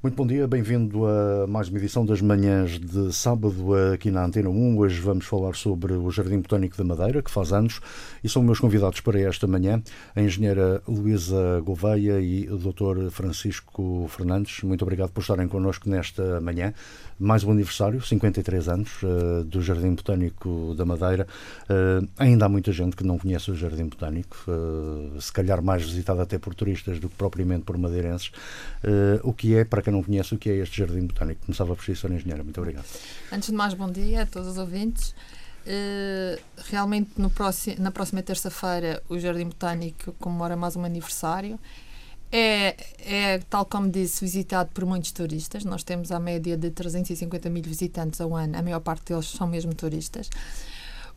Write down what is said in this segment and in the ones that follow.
Muito bom dia, bem-vindo a mais uma edição das manhãs de sábado aqui na Antena 1. Hoje vamos falar sobre o Jardim Botânico da Madeira, que faz anos, e são meus convidados para esta manhã a engenheira Luísa Gouveia e o Dr. Francisco Fernandes. Muito obrigado por estarem connosco nesta manhã. Mais um aniversário, 53 anos, uh, do Jardim Botânico da Madeira. Uh, ainda há muita gente que não conhece o Jardim Botânico, uh, se calhar mais visitado até por turistas do que propriamente por madeirenses. o que é, para quem não conhece o que é este Jardim Botânico. Começava por si, Sra. Engenheira. Muito obrigado. Antes de mais, bom dia a todos os ouvintes. Uh, realmente, no próximo, na próxima terça-feira, o Jardim Botânico comemora mais um aniversário. É, é, tal como disse, visitado por muitos turistas. Nós temos a média de 350 mil visitantes ao ano. A maior parte deles são mesmo turistas.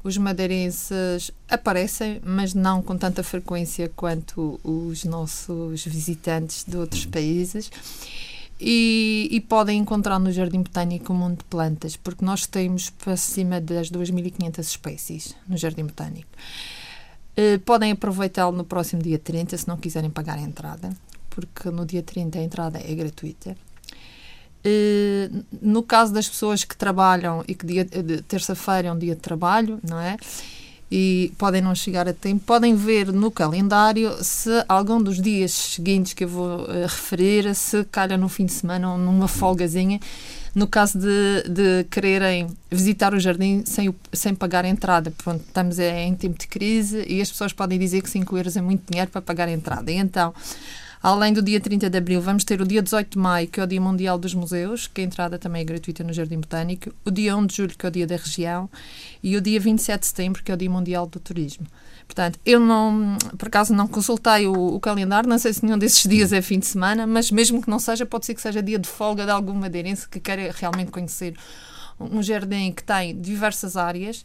Os madeirenses aparecem, mas não com tanta frequência quanto os nossos visitantes de outros uhum. países. E, e, podem encontrar no Jardim Botânico um monte de plantas, porque nós temos para cima das 2.500 espécies no Jardim Botânico. Uh, podem aproveitá-lo no próximo dia 30, se não quiserem pagar a entrada, porque no dia 30 a entrada é gratuita. Uh, no caso das pessoas que trabalham e que dia, terça-feira é um dia de trabalho, não é? E podem não chegar a tempo, podem ver no calendário se algum dos dias seguintes que eu vou uh, referir se calha no fim de semana ou numa folgazinha, no caso de, de quererem visitar o jardim sem, sem pagar a entrada. Pronto, estamos em tempo de crise e as pessoas podem dizer que 5 euros é muito dinheiro para pagar a entrada. E então, Além do dia 30 de abril, vamos ter o dia 18 de maio, que é o Dia Mundial dos Museus, que a entrada também é gratuita no Jardim Botânico, o dia 1 de julho, que é o Dia da Região, e o dia 27 de setembro, que é o Dia Mundial do Turismo. Portanto, eu não, por acaso, não consultei o, o, calendário, não sei se nenhum desses dias é fim de semana, mas mesmo que não seja, pode ser que seja dia de folga de algum madeirense que queira realmente conhecer um jardim que tem diversas áreas,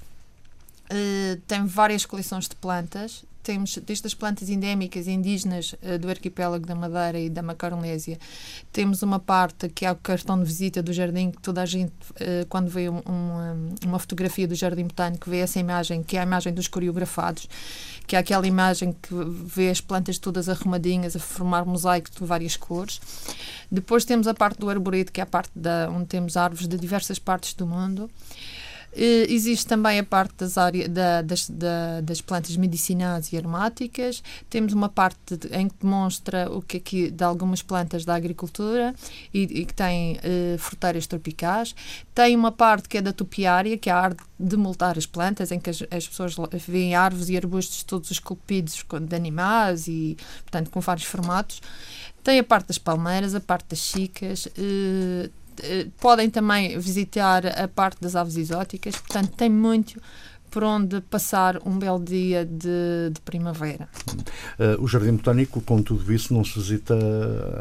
uh, tem várias coleções de plantas, temos desde as plantas endémicas indígenas uh, do arquipélago da Madeira e da Macaronésia, temos uma parte que é o cartão de visita do jardim, que toda a gente, uh, quando vê uma, uma fotografia do jardim botânico, vê essa imagem, que é a imagem dos coreografados, que é aquela imagem que vê as plantas todas arrumadinhas a formar mosaicos de várias cores. Depois temos a parte do arboreto, que é a parte da, onde temos árvores de diversas partes do mundo. Uh, existe também a parte das, áreas, da, das, da, das plantas medicinais e aromáticas. Temos uma parte de, em que demonstra o que é que de algumas plantas da agricultura e, e que tem uh, fruteiras tropicais. Tem uma parte que é da topiária, que é a arte de multar as plantas, em que as, as pessoas veem árvores e arbustos todos esculpidos de animais e, portanto, com vários formatos. Tem a parte das palmeiras, a parte das chicas. Eh, podem também visitar a parte das aves exóticas, portanto, tem muito por onde passar um belo dia de, de primavera. Uh, o Jardim Botânico, com tudo isso, não se visita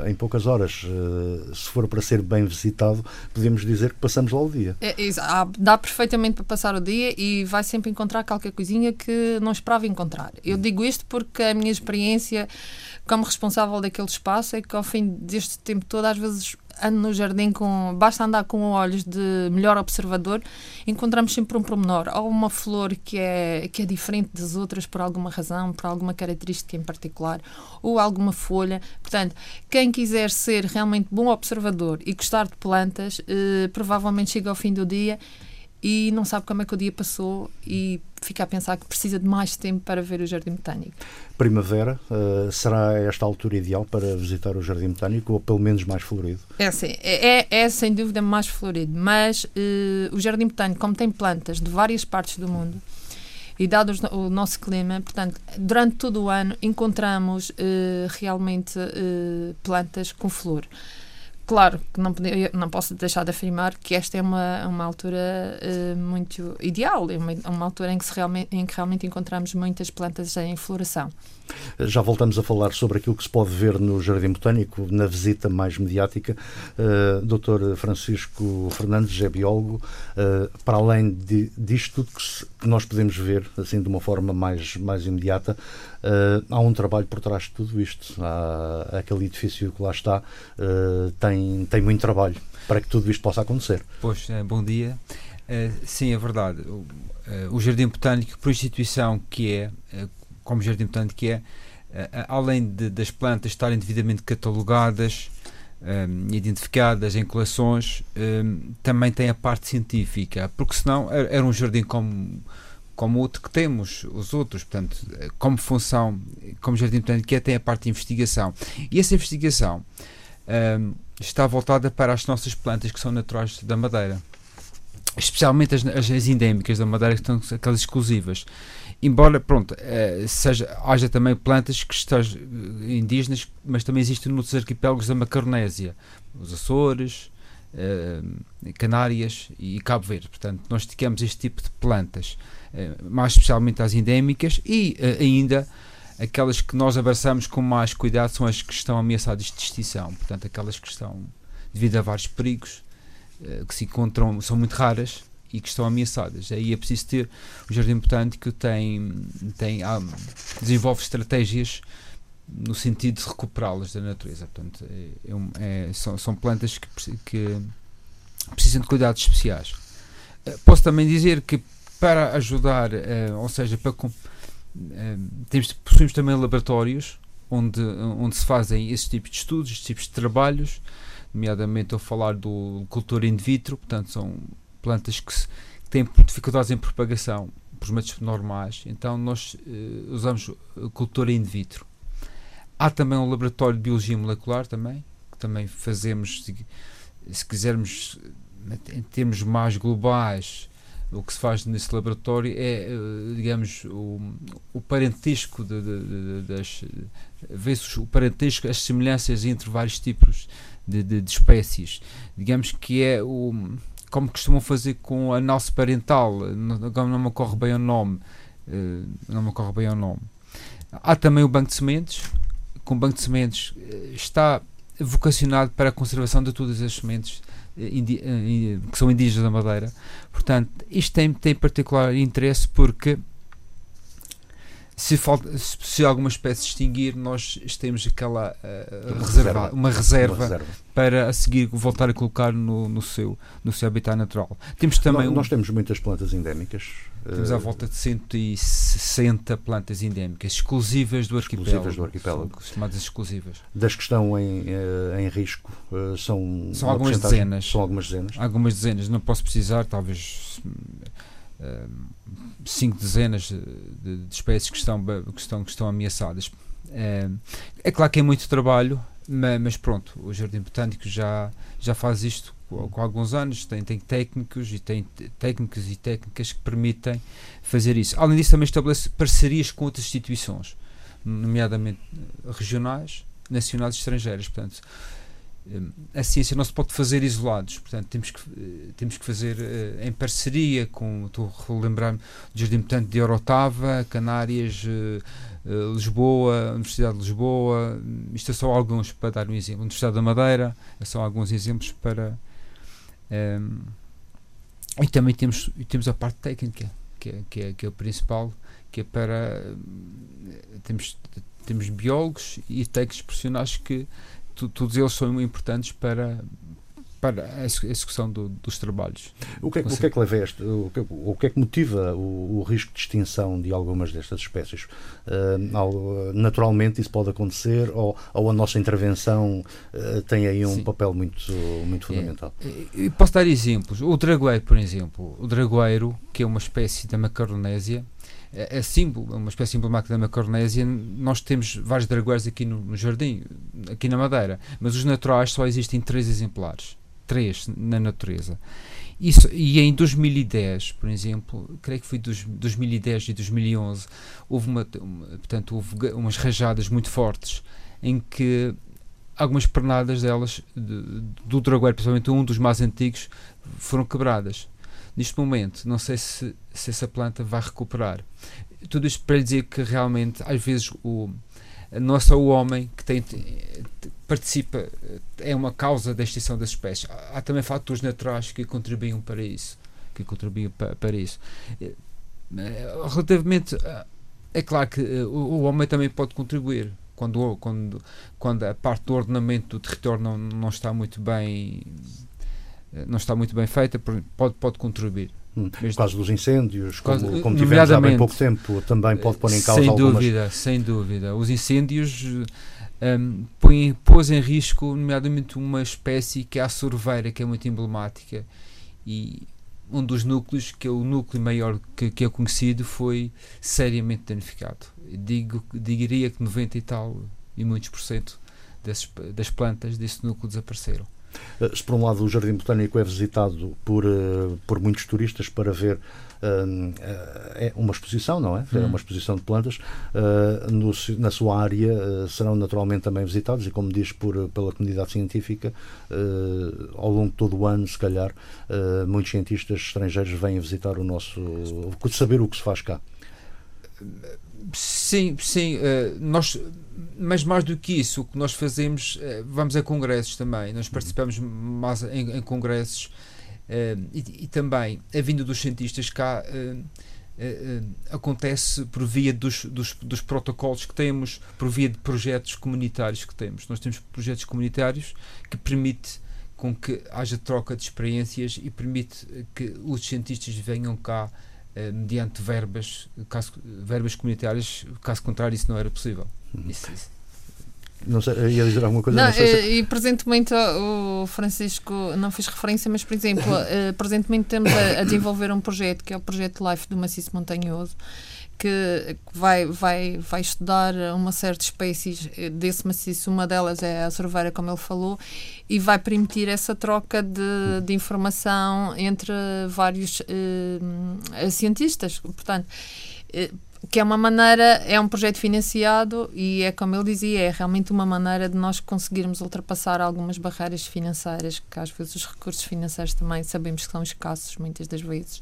em poucas horas. Uh, se for para ser bem visitado, podemos dizer que passamos lá o dia. É, é, dá perfeitamente para passar o dia e vai sempre encontrar qualquer coisinha que não esperava encontrar. Eu hum. digo isto porque a minha experiência como responsável daquele espaço é que ao fim deste tempo todo, às vezes ando no jardim com. Basta andar com olhos de melhor observador, encontramos sempre um promenor, ou uma flor que é, que é diferente das outras por alguma razão, por alguma característica em particular, ou alguma folha. Portanto, quem quiser ser realmente bom observador e gostar de plantas, eh, provavelmente chega ao fim do dia e não sabe como é que o dia passou e fica a pensar que precisa de mais tempo para ver o Jardim Botânico. Primavera, uh, será esta altura ideal para visitar o Jardim Botânico ou pelo menos mais florido? É sim, é, é, é sem dúvida mais florido, mas uh, o Jardim Botânico, como tem plantas de várias partes do mundo, e dado o nosso clima, portanto, durante todo o ano encontramos uh, realmente plantas com flor. Claro que não, não posso deixar de afirmar que esta é uma, uma altura uh, muito ideal, é uma, uma altura em que, realmente, em que realmente encontramos muitas plantas em floração. Já voltamos a falar sobre aquilo que se pode ver no Jardim Botânico, na visita mais mediática. Uh, Dr. Francisco Fernandes é biólogo. Uh, para além de, disto tudo que, se, que, nós podemos ver, assim, de uma forma mais, mais imediata, uh, há um trabalho por trás de tudo isto. Há, aquele edifício que lá está tem, tem muito trabalho para que tudo isto possa acontecer. Pois, bom dia. sim, é verdade. O, o Jardim Botânico, por instituição que é, como jardim botânico que é, uh, além de, das plantas estarem devidamente catalogadas, um, identificadas em coleções, um, também tem a parte científica, porque senão era um jardim como como outro que temos os outros, portanto, como função, como jardim botânico, que é, tem a parte de investigação. E essa investigação um, está voltada para as nossas plantas que são naturais da Madeira, especialmente as, as, as endémicas da Madeira, que estão aquelas exclusivas. Embora, pronto, uh, seja, haja também plantas que estão indígenas, mas também existem noutros arquipélagos da Macaronésia, os Açores, Canárias e Cabo Verde. Portanto, nós dedicamos este tipo de plantas eh, mais especialmente às endémicas, e eh, ainda aquelas que nós abraçamos com mais cuidado são as que estão ameaçadas de extinção, portanto, aquelas que estão, devido a vários perigos, eh, que se encontram, são muito raras e que estão ameaçadas. Aí é preciso ter, o Jardim Botânico tem, tem ah, desenvolve estratégias no sentido de recuperá-las da natureza. Portanto, é, é, são, são plantas que, que precisam de cuidados especiais. Posso também dizer que para ajudar, uh, ou seja, para uh, temos, possuímos também laboratórios onde, onde se fazem esses tipos de estudos, esses tipos de trabalhos, nomeadamente eu falar do cultura in vitro, portanto são plantas que, se, que têm dificuldades em propagação por métodos normais, então nós uh, usamos cultura in vitro. Há também um laboratório de biologia molecular também, que também fazemos, se, se quisermos, em termos mais globais, o que se faz nesse laboratório é, eh, digamos, o, o parentesco de, de, de, das. vê-se o parentesco, as semelhanças entre vários tipos de, espécies. Digamos que é o. como costumam fazer com a análise parental, não, não me ocorre bem o nome. Eh, não me ocorre bem o nome. Há também o banco de sementes. Com o banco de sementes eh, está vocacionado para a conservação de todas as sementes que são indígenas da Madeira. Portanto, isto tem, tem particular interesse porque se, falta, se alguma espécie extinguir, nós temos aquela uh, reserva, uma, reserva uma reserva para a seguir voltar a colocar no, no, seu, no seu habitat natural. Temos também nós, um, nós temos muitas plantas endémicas. Temos à eh, volta de 160 plantas endémicas exclusivas do arquipélago. Exclusivas do arquipélago. Chamadas exclusivas. Das que estão em, eh, em risco são. São algumas dezenas. São algumas dezenas. Algumas dezenas. Não posso precisar, talvez cinco dezenas de, de, espécies que estão, que estão, que estão ameaçadas. É, é claro que é muito trabalho, mas, mas, pronto, o Jardim Botânico já, já faz isto com, alguns anos, tem, tem técnicos e tem técnicos e técnicas que permitem fazer isso. Além disso, também estabelece parcerias com outras instituições, nomeadamente regionais, nacionais e estrangeiras. Portanto, a ciência não se pode fazer isolados, portanto temos que, eh, temos que fazer em parceria com, estou a relembrar-me do Jardim Botânico de Orotava, Canárias, Lisboa, Universidade de Lisboa, isto é só alguns para dar um exemplo, Universidade da Madeira, são alguns exemplos para um, e também temos, temos a parte técnica, que é, que é, que é o principal, que é para temos, temos biólogos e técnicos profissionais que todos eles são importantes para para a execução do, dos trabalhos. O que, é, o que é que leva este, o que, o que é que motiva o, o risco de extinção de algumas destas espécies? Uh, naturalmente isso pode acontecer ou, ou a nossa intervenção uh, tem aí um Sim. papel muito, muito é, fundamental? É, posso dar exemplos. O dragoeiro, por exemplo. O dragoeiro, que é uma espécie da Macaronésia, é, é símbolo, é uma espécie emblemática da Macaronésia. Nós temos vários dragueiros aqui no, no, jardim, aqui na Madeira, mas os naturais só existem três exemplares. Três na natureza. Isso, e em 2010, por exemplo, creio que foi dos 2010 e 2011, houve, uma, uma, portanto, houve umas rajadas muito fortes em que algumas pernadas delas, de, do dragueiro, principalmente um dos mais antigos, foram quebradas. Neste momento, não sei se, se essa planta vai recuperar. Tudo isto para dizer que realmente, às vezes, o, não é só o homem que tem, participa, é uma causa da extinção das espécies. Há, também fatores naturais que contribuem para isso. Que contribuem para, para isso. Eh, relativamente, é claro que eh, o, o homem também pode contribuir quando, quando, quando a parte do ordenamento do território não, não está muito bem eh, não está muito bem feita, pode, pode contribuir. Hum, por causa dos incêndios, como, como tivemos há bem pouco tempo, também pode pôr em causa sem algumas... dúvida, sem dúvida. Os incêndios um, põe, pôs em risco, nomeadamente, uma espécie que é a sorveira, que é muito emblemática. E um dos núcleos, que é o núcleo maior que, que é conhecido, foi seriamente danificado. Digo, diria que 90 e tal e muitos por cento desses, das plantas desse núcleo desapareceram. Eh, se por um lado o Jardim Botânico é visitado por, uh, por muitos turistas para ver uh, é uma exposição, não é? É hum. uma exposição de plantas. No, na sua área serão naturalmente também visitados e, como diz por, pela comunidade científica, ao longo de todo o ano, se calhar, muitos cientistas estrangeiros vêm visitar o nosso. saber o que se faz cá. Sim, sim. Uh, nós, mas mais do que isso, o que nós fazemos, uh, vamos a congressos também. Nós participamos mais em, em congressos uh, e, e, também a vinda dos cientistas cá acontece por via dos, dos, dos, protocolos que temos, por via de projetos comunitários que temos. Nós temos projetos comunitários que permite com que haja troca de experiências e permite que os cientistas venham cá eh, mediante verbas, caso, verbas comunitárias, caso contrário isso não era possível. Uhum. Isso, isso. Não sei, ia dizer alguma coisa? Não, não se... Eh, e presentemente o Francisco não fez referência, mas por exemplo, eh, presentemente estamos a, a, desenvolver um projeto que é o projeto Life do Maciço Montanhoso que vai, vai, vai estudar uma série de espécies desse maciço, uma delas é a sorveira, como ele falou, e vai permitir essa troca de, de informação entre vários uh, cientistas. Portanto, uh, que é uma maneira, é um projeto financiado e é como ele dizia, é realmente uma maneira de nós conseguirmos ultrapassar algumas barreiras financeiras, que às vezes os recursos financeiros também sabemos que são escassos muitas das vezes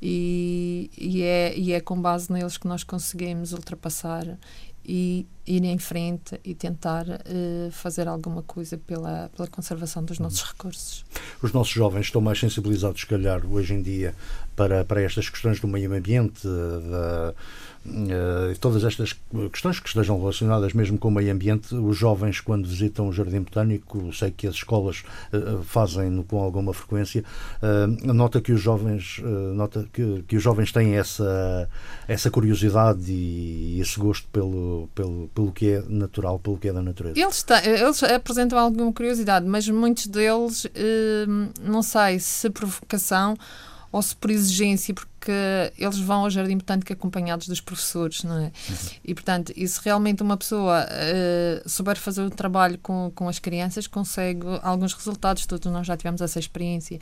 e, e, é, e é com base neles que nós conseguimos ultrapassar e ir em frente e tentar uh, fazer alguma coisa pela, pela conservação dos nossos recursos. Os nossos jovens estão mais sensibilizados, se calhar, hoje em dia, para, para estas questões do meio ambiente, da Uh, todas estas questões que estejam relacionadas mesmo com o meio ambiente, os jovens, quando visitam o Jardim Botânico, sei que as escolas uh, fazem com alguma frequência, nota que os jovens nota que, que os jovens têm essa, essa curiosidade e, esse gosto pelo, pelo, pelo que é natural, pelo que é da natureza. Eles, eles apresentam alguma curiosidade, mas muitos deles, não sei se provocação ou se por exigência, porque eles vão ao jardim botânico acompanhados dos professores, não é? Uhum. E, portanto, e se realmente uma pessoa uh, souber fazer o trabalho com, com as crianças, consegue alguns resultados, todos nós já tivemos essa experiência.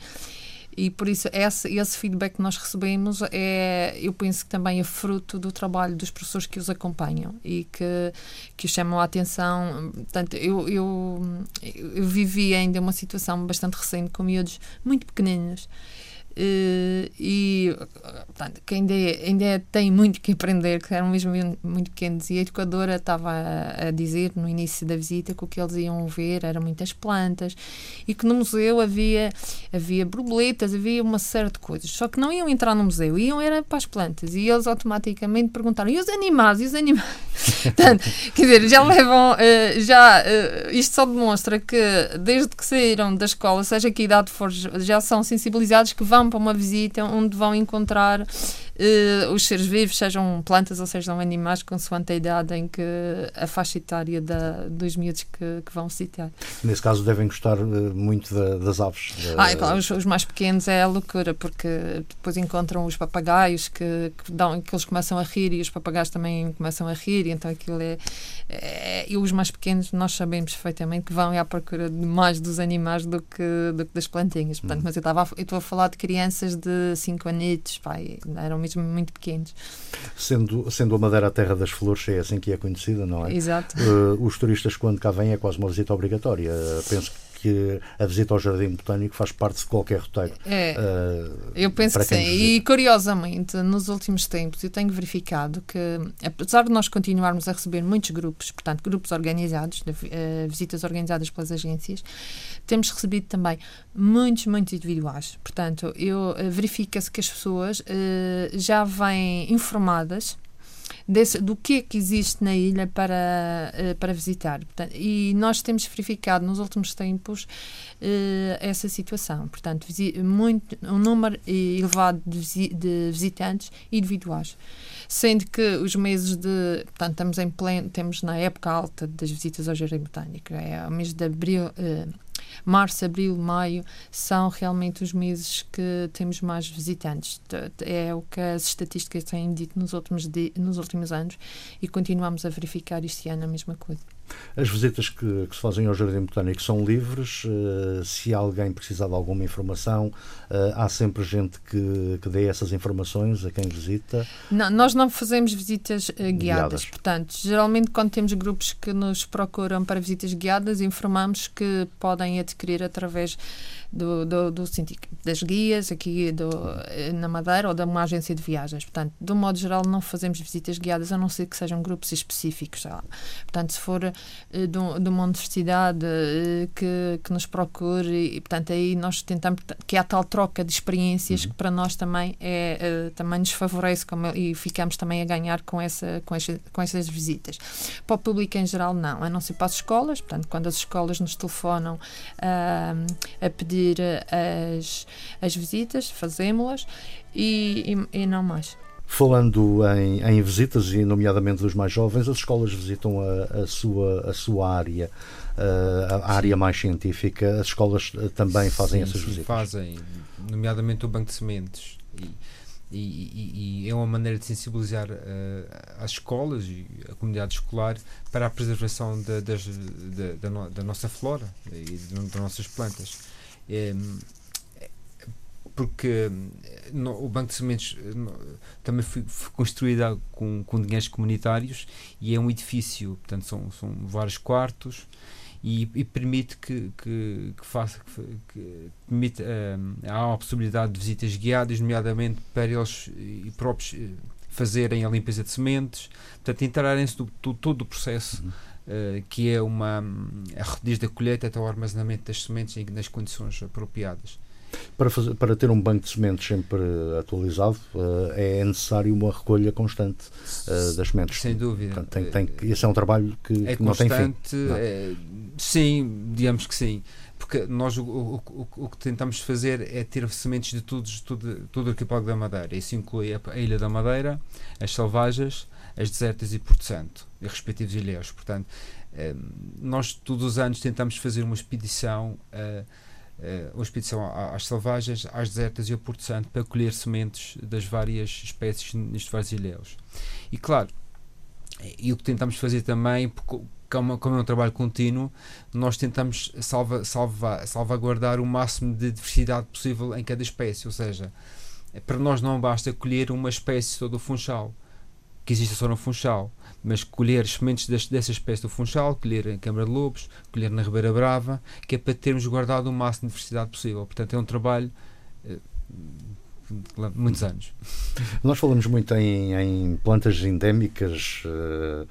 E por isso esse, esse feedback que nós recebemos é, eu penso que também é fruto do trabalho dos professores que os acompanham e que, que os chamam a atenção. Portanto, eu, eu, eu vivi ainda uma situação bastante recente com miúdos muito pequeninos e portanto, que ainda, é, ainda é, tem muito que aprender, que eram mesmo muito pequenos. E a educadora estava a, a, dizer no início da visita que o que eles iam ver eram muitas plantas e que no museu havia, havia borboletas, havia uma série de coisas. Só que não iam entrar no museu, iam era para as plantas. E eles automaticamente perguntaram: e os animais? E os animais? portanto, quer dizer, já levam, uh, já, uh, isto só demonstra que desde que saíram da escola, seja que idade for, já são sensibilizados que vão para uma visita onde vão encontrar uh, os seres vivos, sejam plantas ou sejam animais, consoante a idade em que a faixa etária da, dos miúdos que, que vão visitar. Nesse caso devem gostar uh, muito da, das aves. Da... Ah, é claro, os, os, mais pequenos é a loucura, porque depois encontram os papagaios que, que, dão, que eles começam a rir e os papagaios também começam a rir, e então aquilo é, é, E os mais pequenos, nós sabemos perfeitamente que vão à procura de mais dos animais do que, do que das plantinhas. Portanto, hum. mas eu estou a falar de crianças de 5 anitos, pai, eram mesmo muito pequenos. Sendo, sendo a Madeira a terra das flores, é assim que é conhecida, não é? Exato. Uh, os turistas, quando cá vêm, é quase uma visita obrigatória. Penso que a visita ao Jardim Botânico faz parte de qualquer roteiro. É, uh, eu penso que sim. E curiosamente, nos últimos tempos, eu tenho verificado que, apesar de nós continuarmos a receber muitos grupos, portanto, grupos organizados, de, uh, visitas organizadas pelas agências, temos recebido também muitos, muitos individuais. Portanto, eu uh, verifica-se que as pessoas já vêm informadas desse, do que é que existe na ilha para, uh, para visitar. Portanto, e nós temos verificado nos últimos tempos uh, essa situação. Portanto, muito, um número elevado de, visi de visitantes individuais sendo que os meses de. Portanto, estamos em pleno, temos na época alta das visitas ao Jardim Botânico, é o mês de abril. Março, abril, maio são realmente os meses que temos mais visitantes. É o que as estatísticas têm dito nos últimos, nos últimos anos e continuamos a verificar este ano a mesma coisa. As visitas que, que, se fazem ao Jardim Botânico são livres. Uh, se alguém precisar de alguma informação, uh, há sempre gente que, que dê essas informações a quem visita? Não, nós não fazemos visitas uh, guiadas. guiadas. Portanto, geralmente, quando temos grupos que nos procuram para visitas guiadas, informamos que podem adquirir através do, do, do das guias aqui do, na Madeira ou de uma agência de viagens. Portanto, de um modo geral, não fazemos visitas guiadas a não ser que sejam grupos específicos. Portanto, se for eh, de, uma universidade eh, que, que nos procure, e, portanto, aí nós tentamos que há tal troca de experiências uhum. que para nós também, é, eh, também nos favorece como, e ficamos também a ganhar com, essa, com, essa, com essas visitas. Para o público em geral, não, a não ser para as escolas, portanto, quando as escolas nos telefonam uh, a pedir as, as visitas, fazemos-las e, e, e não mais. Falando em, em, visitas, e nomeadamente dos mais jovens, as escolas visitam a, a sua, a sua área, a, a área mais científica. As escolas eh, também fazem sim, essas sim, visitas? fazem, nomeadamente o Banco de Sementes. E, e, e, e é uma maneira de sensibilizar uh, as escolas e a comunidade escolar para a preservação da, das, da, da, no, da nossa flora e das nossas plantas. Porque no, o Banco de Sementes no, também foi, foi construído com, com dinheiros comunitários e é um edifício, portanto são, são vários quartos e, e permite que, que, que faça que, que permite, um, há a possibilidade de visitas guiadas, nomeadamente para eles próprios eh, fazerem a limpeza de sementes, portanto entrarem-se do, todo o processo uhum. Uh, que é uma desde a colheita até o armazenamento das sementes nas condições apropriadas. Para, fazer, para ter um banco de sementes sempre atualizado, uh, é necessário uma recolha constante uh, das sementes. Sem dúvida. Portanto, tem, tem, esse é um trabalho que, é que não tem fim. Não. É, sim, digamos que sim. Porque nós o, o, o, o, que tentamos fazer é ter sementes de tudo, tudo, tudo o arquipélago da Madeira. Isso inclui a, Ilha da Madeira, as selvagens, as desertas e Porto Santo, e respectivos ilhéus. Portanto, eh, nós todos os anos tentamos fazer uma expedição. Uh, uh, uma expedição às selvagens, às desertas e ao Porto Santo para colher sementes das várias espécies nestes vários ilhéus. E claro, e o que tentamos fazer também, porque como, como é um trabalho contínuo, nós tentamos salva, salva, salvaguardar o máximo de diversidade possível em cada espécie, ou seja, para nós não basta colher uma espécie toda do funchal, que existe só no funchal mas colher sementes dessa espécie do funchal, colher em Câmara de Lobos, colher na Ribeira Brava, que é para termos guardado o máximo de diversidade possível. Portanto, é um trabalho eh, muitos anos. Nós falamos muito em, em plantas endémicas, uh,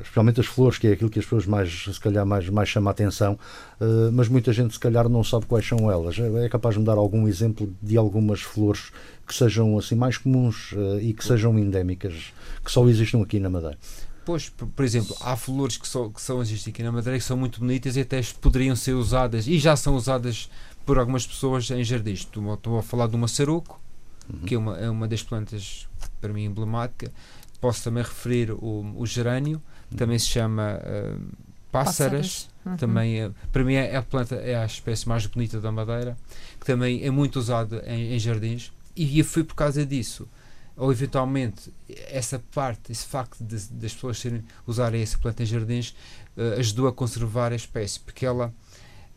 especialmente as flores, que é aquilo que as pessoas mais, se calhar, mais, mais chama a atenção, uh, mas muita gente, se calhar, não sabe quais são elas. É capaz de me dar algum exemplo de algumas flores que sejam assim mais comuns uh, e que sejam endémicas, que só existem aqui na Madeira? Pois, por, exemplo, há flores que só, que só existem aqui na Madeira que são muito bonitas e até poderiam ser usadas e já são usadas por algumas pessoas em jardins. Estou, estou a falar do maçaroco, uhum. que é uma, é uma das plantas para mim emblemática. Posso também referir o, o gerânio, uhum. também se chama uh, pássaras. Uhum. Também é, para mim é a planta é a espécie mais bonita da Madeira, que também é muito usada em, em jardins e foi por causa disso ou eventualmente essa parte, esse facto de, das pessoas serem, usarem essa planta em jardins uh, ajudou a conservar a espécie, porque ela,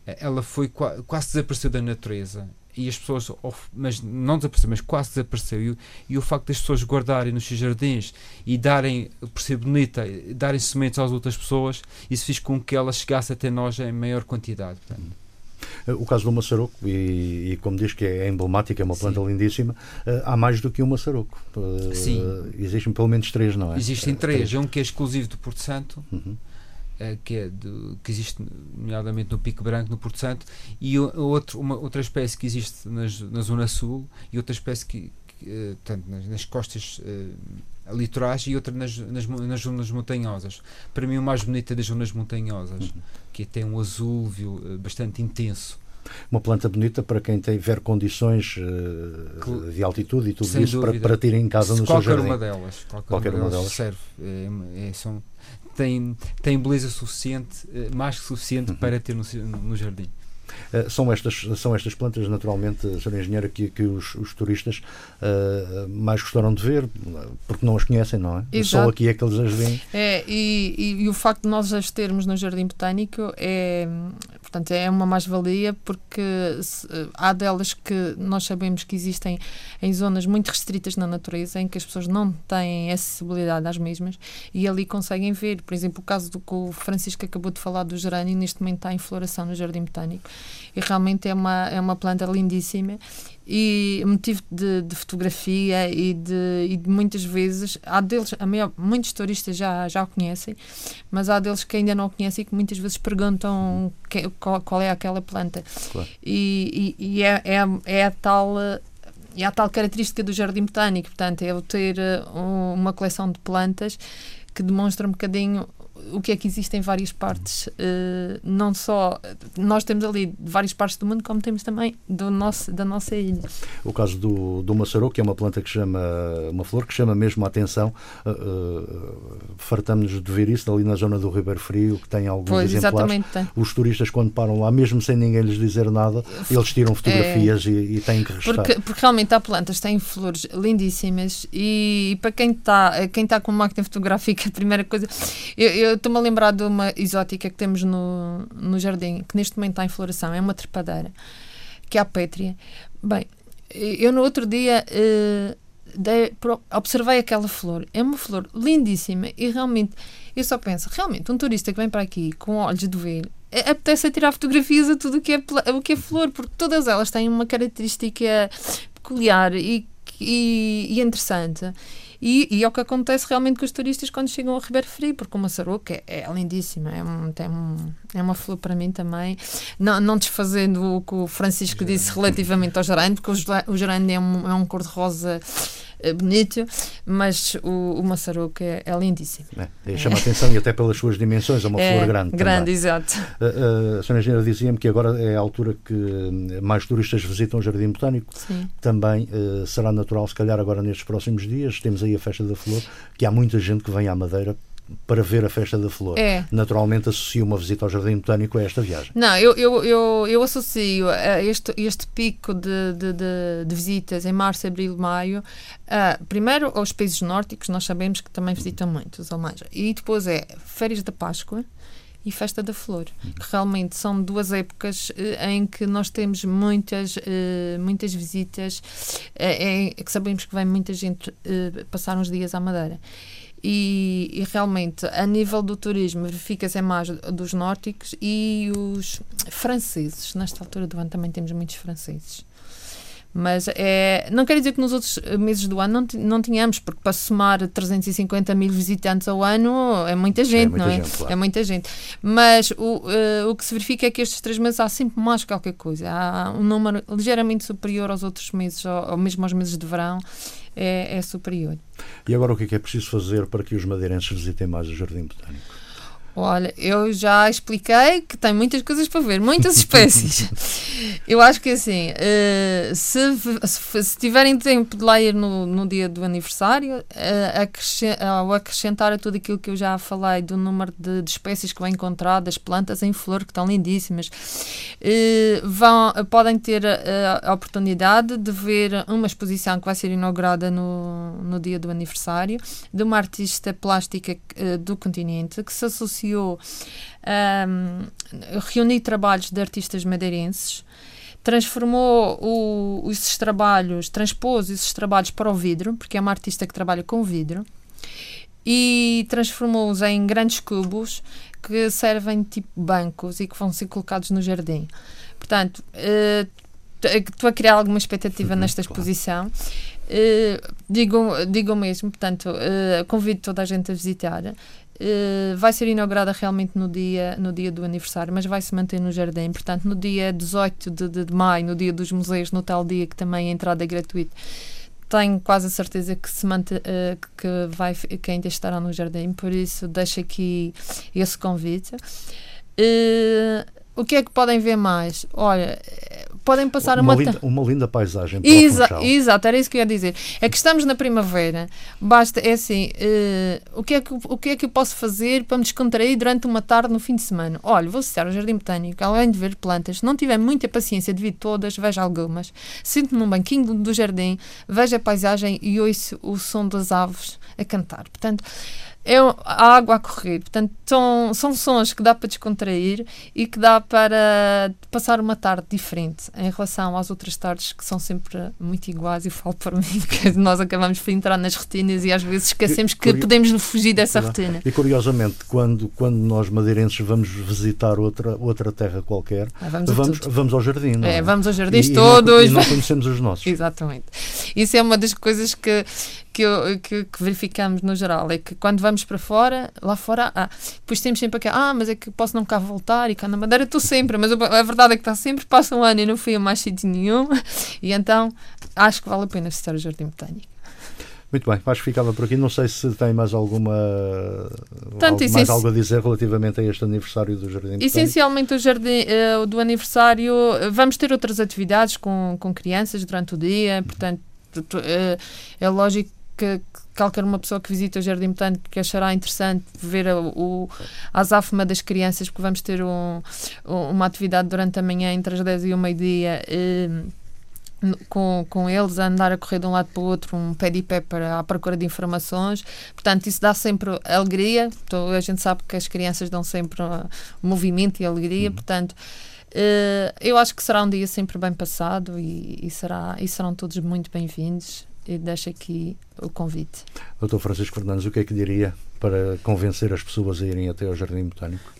ela foi quase desapareceu da natureza e as pessoas, mas não desapareceu, mas quase desapareceu. E, e, o facto das pessoas guardarem nos seus jardins e darem, por ser bonita, darem sementes às outras pessoas, isso fez com que ela chegasse até nós em maior quantidade. Portanto. O caso do maçaroco, e, e, como diz que é emblemática, é uma planta Sim. lindíssima, uh, há mais do que um maçaroco. Uh, Sim. Existem pelo menos três, não é? Existem uh, três. Um que é exclusivo do Porto Santo, uhum. Que, é que existe, nomeadamente no Pico Branco, no Porto Santo, e outro, uma, outra espécie que existe nas, na Zona Sul, e outra espécie que, que portanto, nas, nas, costas litorais e outra nas, nas, nas, zonas montanhosas. Para mim, o mais bonito é das zonas montanhosas, uhum. que tem um azul uh, bastante intenso. Uma planta bonita para quem tiver condições uh, de altitude e tudo Sem isso para, para ter em casa no qualquer seu jardim. Uma delas, qualquer, qualquer uma, delas serve. É, é, são, tem, tem beleza suficiente, eh, mais que suficiente uhum. para ter no, no jardim. Uh, são, estas, são estas plantas, naturalmente, Sra. Engenheira, que, que os, os turistas uh, mais gostaram de ver, porque não as conhecem, não é? Exato. Só aqui é que eles as veem. É, e, e, e, o facto de nós as termos no Jardim Botânico é, Portanto, é uma mais-valia porque se, há delas que nós sabemos que existem em zonas muito restritas na natureza, em que as pessoas não têm acessibilidade às mesmas e ali conseguem ver. Por exemplo, o caso do que o Francisco acabou de falar do gerânio, neste momento está em floração no Jardim Botânico e realmente é uma, é uma planta lindíssima e motivo de, de fotografia e de, e de, muitas vezes há deles, a maior, muitos turistas já, já o conhecem, mas há deles que ainda não o conhecem e que muitas vezes perguntam que, qual, qual, é aquela planta. Claro. E, e, e é, é, é, a tal. É a tal característica do jardim botânico, portanto, é o ter uh, uma coleção de plantas que demonstra um bocadinho o que é que existe em várias partes, uh, não só nós temos ali várias partes do mundo, como temos também do nosso, da nossa ilha. O caso do, do maçaroco, que é uma planta que chama, uma flor que chama mesmo a atenção, uh, uh, fartamos-nos de ver isso ali na zona do Ribeiro Frio, que tem alguns pois, exemplares. Tem. Os turistas, quando param lá, mesmo sem ninguém lhes dizer nada, eles tiram fotografias é, e, e, têm que restar. Porque, porque realmente há plantas, têm flores lindíssimas e, e para quem está quem tá com máquina fotográfica, a primeira coisa, eu, eu estou-me a lembrar de uma exótica que temos no, no jardim, que neste momento está em floração, é uma trepadeira, que é a pétria. Bem, eu no outro dia uh, dei, observei aquela flor, é uma flor lindíssima e realmente, eu só penso, realmente, um turista que vem para aqui com olhos de ver, é, apetece a tirar fotografias a tudo o que é, o que é flor, porque todas elas têm uma característica peculiar e, e, e interessante. E, e, é o que acontece realmente com os turistas quando chegam ao Ribeiro Frio, porque o maçaroca é, é lindíssima, é, um, tem um, é uma flor para mim também. Não, não desfazendo o que o Francisco disse relativamente ao gerânio, porque o gerânio é um, é um cor-de-rosa eh, bonito, mas o, o é, é lindíssimo. É, chama a atenção e até pelas suas dimensões, é uma é, flor grande. Grande, também. exato. A, a, a senhora engenheira dizia-me que agora é a altura que eh, mais turistas visitam o Jardim Botânico. Sim. Também uh, será natural, se calhar agora nestes próximos dias, temos aí a Festa da Flor, que há muita gente que vem à Madeira para ver a Festa da Flor. É. Naturalmente associo uma visita ao Jardim Botânico a esta viagem. Não, eu, eu, eu, eu associo este, este pico de, de, de, de visitas em março, abril, maio, uh, primeiro aos países nórdicos, nós sabemos que também visitam muito os alemães, e depois é férias da Páscoa, e Festa da Flor, que realmente são duas épocas uh, em que nós temos muitas, uh, muitas visitas, que sabemos que vem muita gente passar uns dias à Madeira. E, e, realmente, a nível do turismo, verifica-se mais dos nórdicos e os franceses. Nesta altura do ano também temos muitos franceses. Mas é, não quer dizer que nos outros meses do ano não, não tínhamos, porque para somar 350 mil visitantes ao ano é muita é gente, é muita não é? Gente, claro. É muita gente. Mas o, uh, o que se verifica é que estes três meses há sempre mais qualquer coisa. Há um número ligeiramente superior aos outros meses, ou, ou mesmo aos meses de verão é, é superior. E agora o que é, que é preciso fazer para que os madeirenses visitem mais o Jardim Botânico? Olha, eu já expliquei que tem muitas coisas para ver, muitas espécies. eu acho que assim, uh, se, se, se, tiverem tempo de lá ir no, no dia do aniversário, uh, ao acrescentar a tudo aquilo que eu já falei do número de, de espécies que vão encontrar, das plantas em flor que estão lindíssimas, uh, vão, podem ter a, oportunidade de ver uma exposição que vai ser inaugurada no, no dia do aniversário de uma artista plástica do continente que se associa iniciou um, reunir trabalhos de artistas madeirenses, transformou o, esses trabalhos, transpôs esses trabalhos para o vidro, porque é uma artista que trabalha com vidro, e transformou-os em grandes cubos que servem tipo bancos e que vão ser colocados no jardim. Portanto, uh, estou a criar alguma expectativa uhum, nesta exposição. Uh, digo, digo mesmo, portanto, uh, convido toda a gente a visitar. Uh, vai ser inaugurada realmente no dia, no dia do aniversário, mas vai se manter no jardim. Portanto, no dia 18 de, de, de maio, no dia dos museus, no tal dia que também a entrada é gratuita, tenho quase a certeza que se mante, uh, que vai que ainda estará no jardim, por isso deixo aqui esse convite. Uh, o que é que podem ver mais? Olha, podem passar uma, uma, linda, uma linda paisagem para Exa Exato, era isso que eu ia dizer. É que estamos na primavera, basta, é assim, uh, o, que é que, o que é que eu posso fazer para me descontrair durante uma tarde no fim de semana? Olha, vou associar ao Jardim Botânico, além de ver plantas, se não tiver muita paciência de vir todas, veja algumas. Sinto-me num banquinho do, jardim, veja a paisagem e ouço o som das aves a cantar. Portanto, é a água a correr. Portanto, são, são sons que dá para descontrair e que dá para passar uma tarde diferente em relação às outras tardes que são sempre muito iguais. E falo para mim, porque nós acabamos por entrar nas rotinas e às vezes esquecemos que Curio... podemos fugir dessa rotina. E curiosamente, quando, quando nós madeirenses vamos visitar outra, outra terra qualquer, ah, vamos, vamos, vamos, ao jardim. Não é, é? vamos aos jardins e, todos. E não, e não conhecemos os nossos. Exatamente. Isso é uma das coisas que, que, eu, que, que, verificamos no geral. É que quando vamos para fora, lá fora, ah, depois temos sempre aqui, ah, mas é que posso não cá voltar e cá na Madeira estou sempre, mas a verdade é que está sempre, passa um ano e não fui a mais sítio nenhum, e então acho que vale a pena visitar o Jardim Botânico. Muito bem, acho que ficava por aqui. Não sei se tem mais alguma Tanto algo, mais algo a dizer relativamente a este aniversário do Jardim Botânico. Essencialmente o jardim uh, do aniversário, vamos ter outras atividades com, com crianças durante o dia, portanto uh, é lógico que, qualquer uma pessoa que visita o Jardim Botânico que achará interessante ver a, o, a azáfama das crianças, porque vamos ter um, uma atividade durante a manhã entre as 10 e o meio-dia. Eh, com, com eles a andar a correr de um lado para o outro, um pé de pé para a procura de informações. Portanto, isso dá sempre alegria. Então, a gente sabe que as crianças dão sempre uh, movimento e alegria. Uhum. Portanto, uh, eu acho que será um dia sempre bem passado e, e, será, e serão todos muito bem-vindos e deixo aqui o convite. Doutor Francisco Fernandes, o que é que diria para convencer as pessoas a irem até ao Jardim Botânico?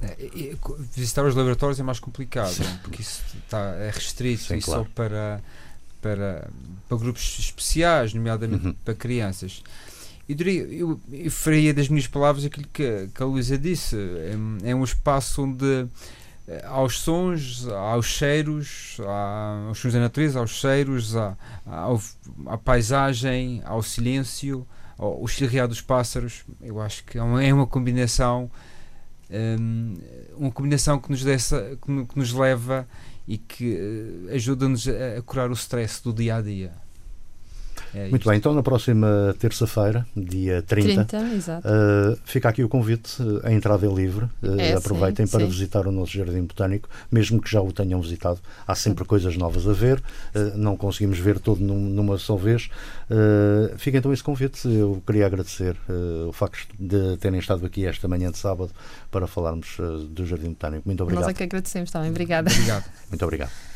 É, visitar os laboratórios é mais complicado, porque isso está, é restrito Sim, e claro. só para, para, para grupos especiais, nomeadamente uhum. para crianças. Eu, diria, eu, eu faria das minhas palavras aquilo que, que a Luísa disse: é, é um espaço onde aos sons, aos cheiros, aos sons da natureza, aos cheiros, à, à, à paisagem, ao silêncio, ao, ao chilrear dos pássaros. Eu acho que é uma, é uma combinação, um, uma combinação que nos, dessa, que, que nos leva e que uh, ajuda-nos a curar o stress do dia a dia. É Muito bem, então na próxima terça-feira, dia 30, 30 uh, fica aqui o convite, a entrada é livre, uh, é, aproveitem sim, para sim. visitar o nosso Jardim Botânico, mesmo que já o tenham visitado, há sempre coisas novas a ver, uh, não conseguimos ver todo num, numa só vez. fica então esse convite, eu queria agradecer o facto de terem estado aqui esta manhã de sábado para falarmos do Jardim Botânico. Muito obrigado. Nós é que agradecemos também, obrigada. Obrigado. Muito obrigado.